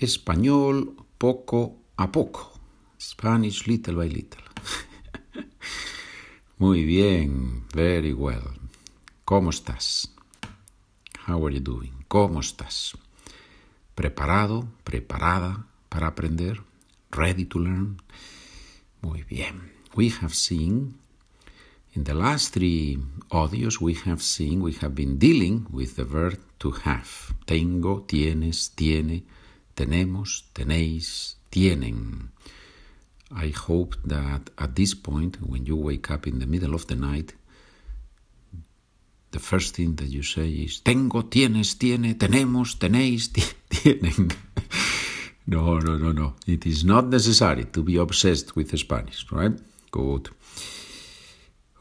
español poco a poco. Spanish little by little. Muy bien, very well. ¿Cómo estás? How are you doing? ¿Cómo estás? ¿Preparado? ¿Preparada para aprender? Ready to learn? Muy bien. We have seen in the last three audios we have seen we have been dealing with the verb to have. Tengo, tienes, tiene, tenemos, tenéis, tienen. I hope that at this point, when you wake up in the middle of the night, the first thing that you say is tengo, tienes, tiene, tenemos, tenéis, tienen. no, no, no, no. It is not necessary to be obsessed with Spanish, right? Good.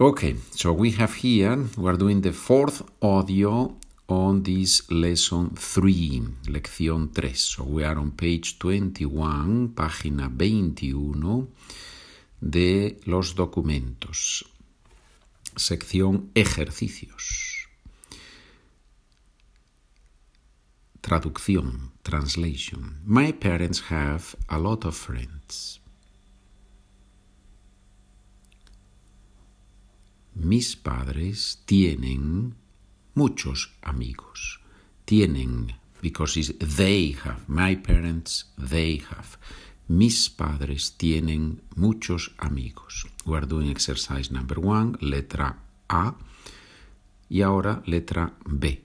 Okay, so we have here, we are doing the fourth audio on this lesson 3, lección 3. So we are on page 21, página 21 de los documentos. Sección ejercicios. Traducción, translation. My parents have a lot of friends. Mis padres tienen muchos amigos. Tienen, because they have. My parents, they have. Mis padres tienen muchos amigos. We are doing exercise number one, letra A. Y ahora letra B.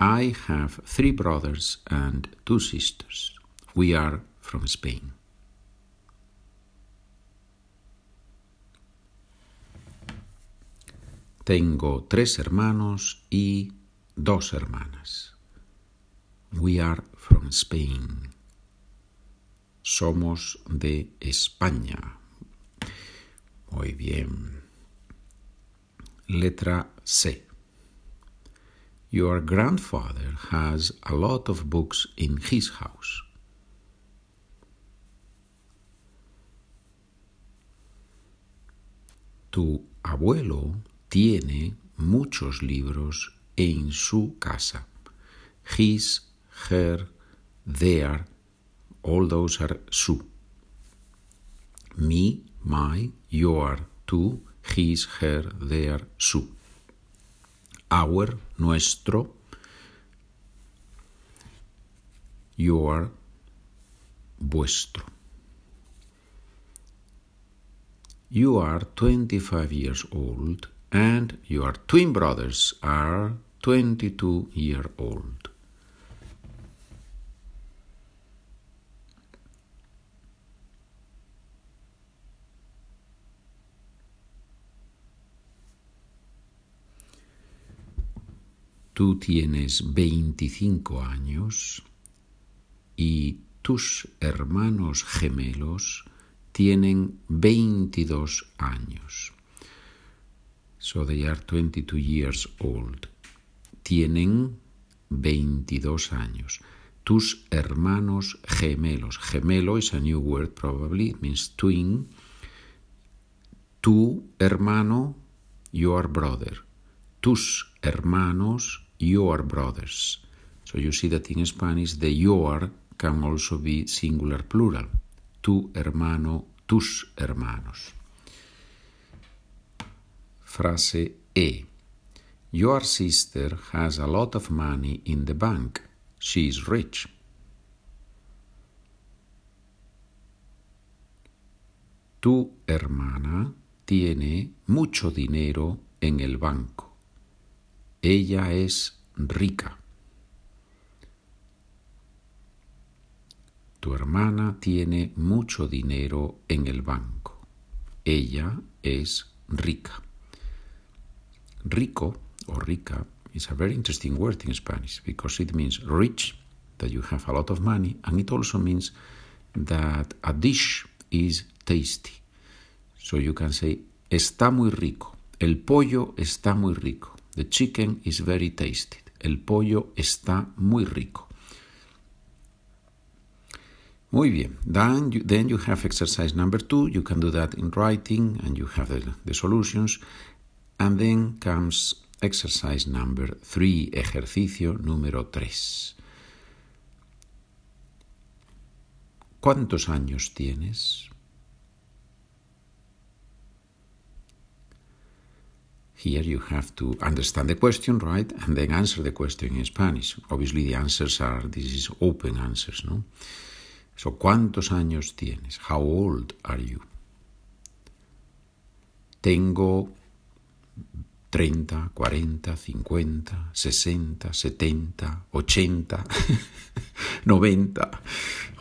I have three brothers and two sisters. We are from Spain. Tengo tres hermanos y dos hermanas. We are from Spain. Somos de España. Muy bien. Letra C. Your grandfather has a lot of books in his house. Tu abuelo tiene muchos libros en su casa. His, her, their, all those are su. Me, my, your, tu, his, her, their, su. Our, nuestro. Your, vuestro. You are 25 years old and your twin brothers are 22 year old. Tú tienes 25 años y tus hermanos gemelos tienen 22 años. So they are 22 years old. Tienen 22 años. Tus hermanos gemelos. Gemelo is a new word probably. It means twin. Tu hermano, your brother. Tus hermanos, your brothers. So you see that in Spanish the your can also be singular plural. Tu hermano, tus hermanos. Frase E. Your sister has a lot of money in the bank. She is rich. Tu hermana tiene mucho dinero en el banco. Ella es rica. Tu hermana tiene mucho dinero en el banco. Ella es rica. Rico or rica is a very interesting word in Spanish because it means rich, that you have a lot of money, and it also means that a dish is tasty. So you can say, está muy rico. El pollo está muy rico. The chicken is very tasty. El pollo está muy rico. Muy bien. Then you, then you have exercise number two. You can do that in writing and you have the, the solutions. And then comes exercise number three, ejercicio número tres. ¿Cuántos años tienes? Here you have to understand the question, right? And then answer the question in Spanish. Obviously the answers are, this is open answers, no? So, ¿cuántos años tienes? How old are you? Tengo 30, 40, 50, 60, 70, 80, 90.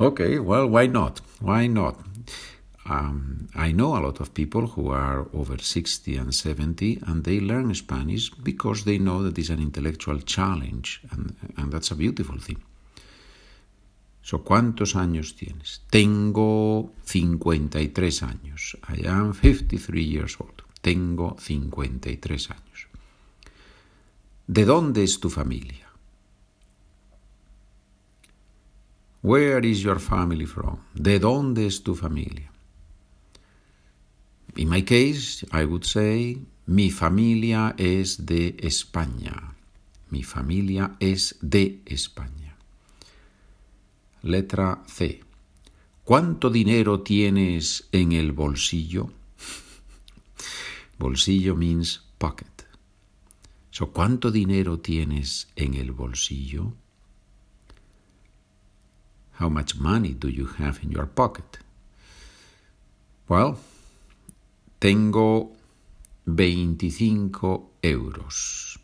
Okay, well, why not? Why not? Um, I know a lot of people who are over 60 and 70 and they learn Spanish because they know that it's an intellectual challenge and, and that's a beautiful thing. So, ¿cuántos años tienes? Tengo 53 años. I am 53 years old. Tengo 53 años. ¿De dónde es tu familia? Where is your family from? ¿De dónde es tu familia? In my case, I would say, mi familia es de España. Mi familia es de España. Letra C. ¿Cuánto dinero tienes en el bolsillo? Bolsillo means pocket. So, ¿cuánto dinero tienes en el bolsillo? How much money do you have in your pocket? Well, tengo 25 euros.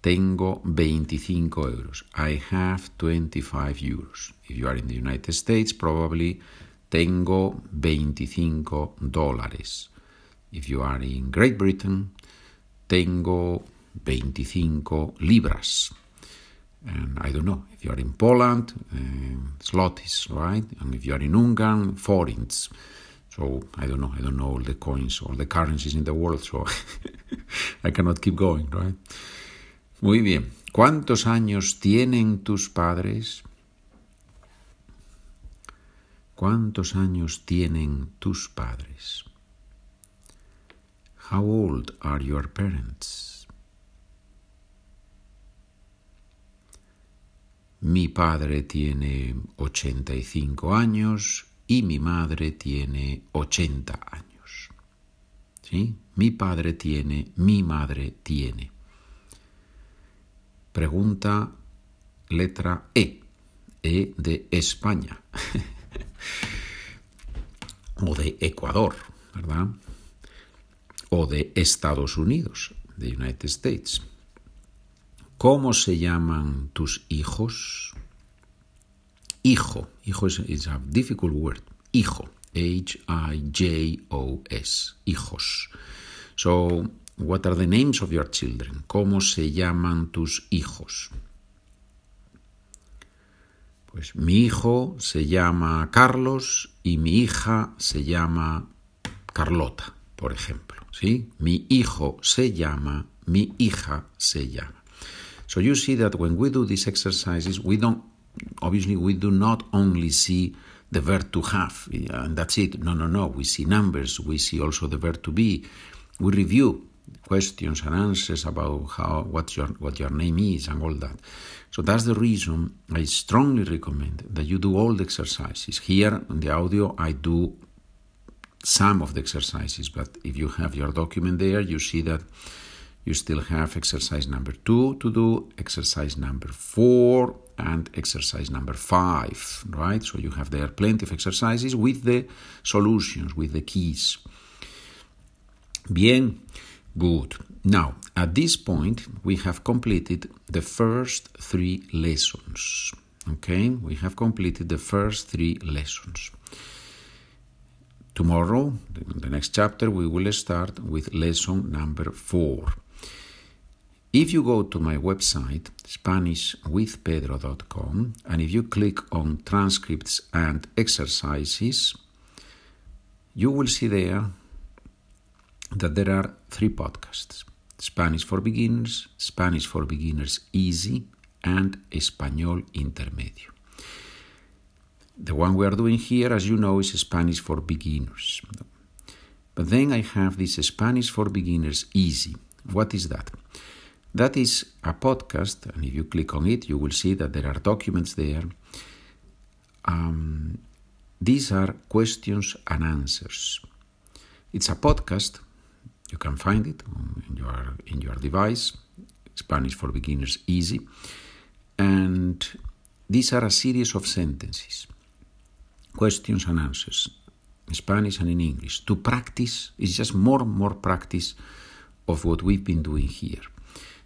Tengo 25 euros. I have 25 euros. If you are in the United States, probably tengo 25 dólares. If you are in Great Britain, tengo 25 libras. And I don't know, if you are in Poland, uh, zlotys, right? And if you are in Ungarn, forints. So I don't know, I don't know all the coins, all the currencies in the world, so I cannot keep going, right? Muy bien. ¿Cuántos años tienen tus padres? ¿Cuántos años tienen tus padres? How old are your parents? Mi padre tiene 85 años y mi madre tiene 80 años. ¿Sí? Mi padre tiene, mi madre tiene. Pregunta letra E. E de España. o de Ecuador, ¿verdad? O de Estados Unidos, de United States. ¿Cómo se llaman tus hijos? Hijo. Hijo is a difficult word. Hijo. H-I-J-O-S. Hijos. So, what are the names of your children? ¿Cómo se llaman tus hijos? Pues mi hijo se llama Carlos y mi hija se llama Carlota, por ejemplo. ¿Sí? Mi hijo se llama, mi hija se llama. So you see that when we do these exercises, we don't, obviously, we do not only see the verb to have, and that's it. No, no, no. We see numbers. We see also the verb to be. We review questions and answers about how what your what your name is and all that. So that's the reason I strongly recommend that you do all the exercises. Here in the audio, I do some of the exercises, but if you have your document there, you see that you still have exercise number two to do, exercise number four, and exercise number five, right? So you have there plenty of exercises with the solutions, with the keys. Bien, good. Now, at this point, we have completed the first three lessons. Okay, we have completed the first three lessons. Tomorrow, in the next chapter, we will start with lesson number four. If you go to my website, SpanishWithPedro.com, and if you click on transcripts and exercises, you will see there that there are three podcasts Spanish for Beginners, Spanish for Beginners Easy, and Español Intermedio. The one we are doing here, as you know, is Spanish for Beginners. But then I have this Spanish for Beginners Easy. What is that? That is a podcast, and if you click on it, you will see that there are documents there um, these are questions and answers. It's a podcast. You can find it in your in your device. Spanish for Beginners Easy. And these are a series of sentences, questions and answers, in Spanish and in English. To practice is just more and more practice of what we've been doing here.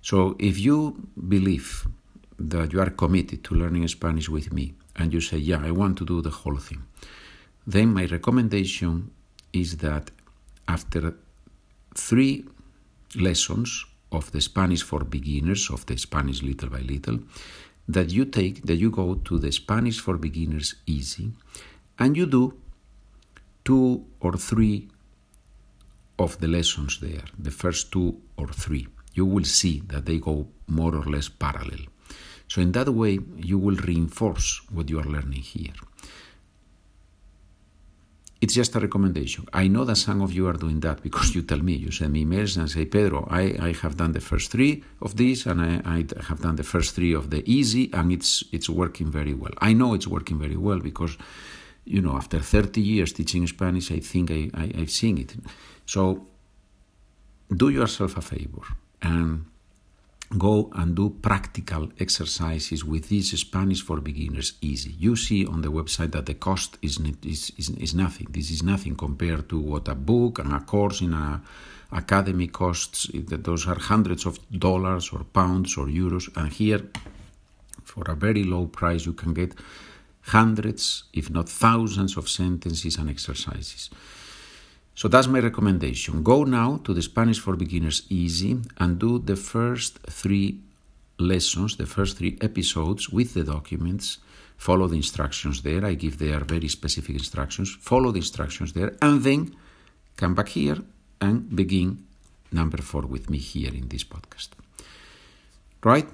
So if you believe that you are committed to learning Spanish with me and you say, Yeah, I want to do the whole thing, then my recommendation is that after three lessons of the Spanish for beginners, of the Spanish little by little, that you take, that you go to the Spanish for beginners easy, and you do two or three of the lessons there, the first two or three. You will see that they go more or less parallel. So, in that way, you will reinforce what you are learning here. It's just a recommendation. I know that some of you are doing that because you tell me, you send me emails and say, Pedro, I, I have done the first three of these and I, I have done the first three of the easy and it's it's working very well. I know it's working very well because, you know, after 30 years teaching Spanish, I think I, I, I've seen it. So do yourself a favor and go and do practical exercises with this Spanish for beginners easy. You see on the website that the cost is, is, is, is nothing. This is nothing compared to what a book and a course in a academy costs. Those are hundreds of dollars or pounds or euros. And here, for a very low price, you can get hundreds, if not thousands, of sentences and exercises. So that's my recommendation. Go now to the Spanish for Beginners Easy and do the first three lessons, the first three episodes with the documents. Follow the instructions there. I give there very specific instructions. Follow the instructions there and then come back here and begin number four with me here in this podcast. Right?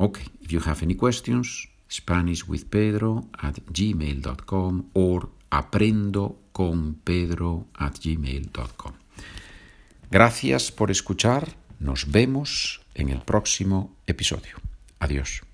Okay. If you have any questions, Spanish with Pedro at gmail.com or aprendo con pedro at gmail.com. Gracias por escuchar. Nos vemos en el próximo episodio. Adiós.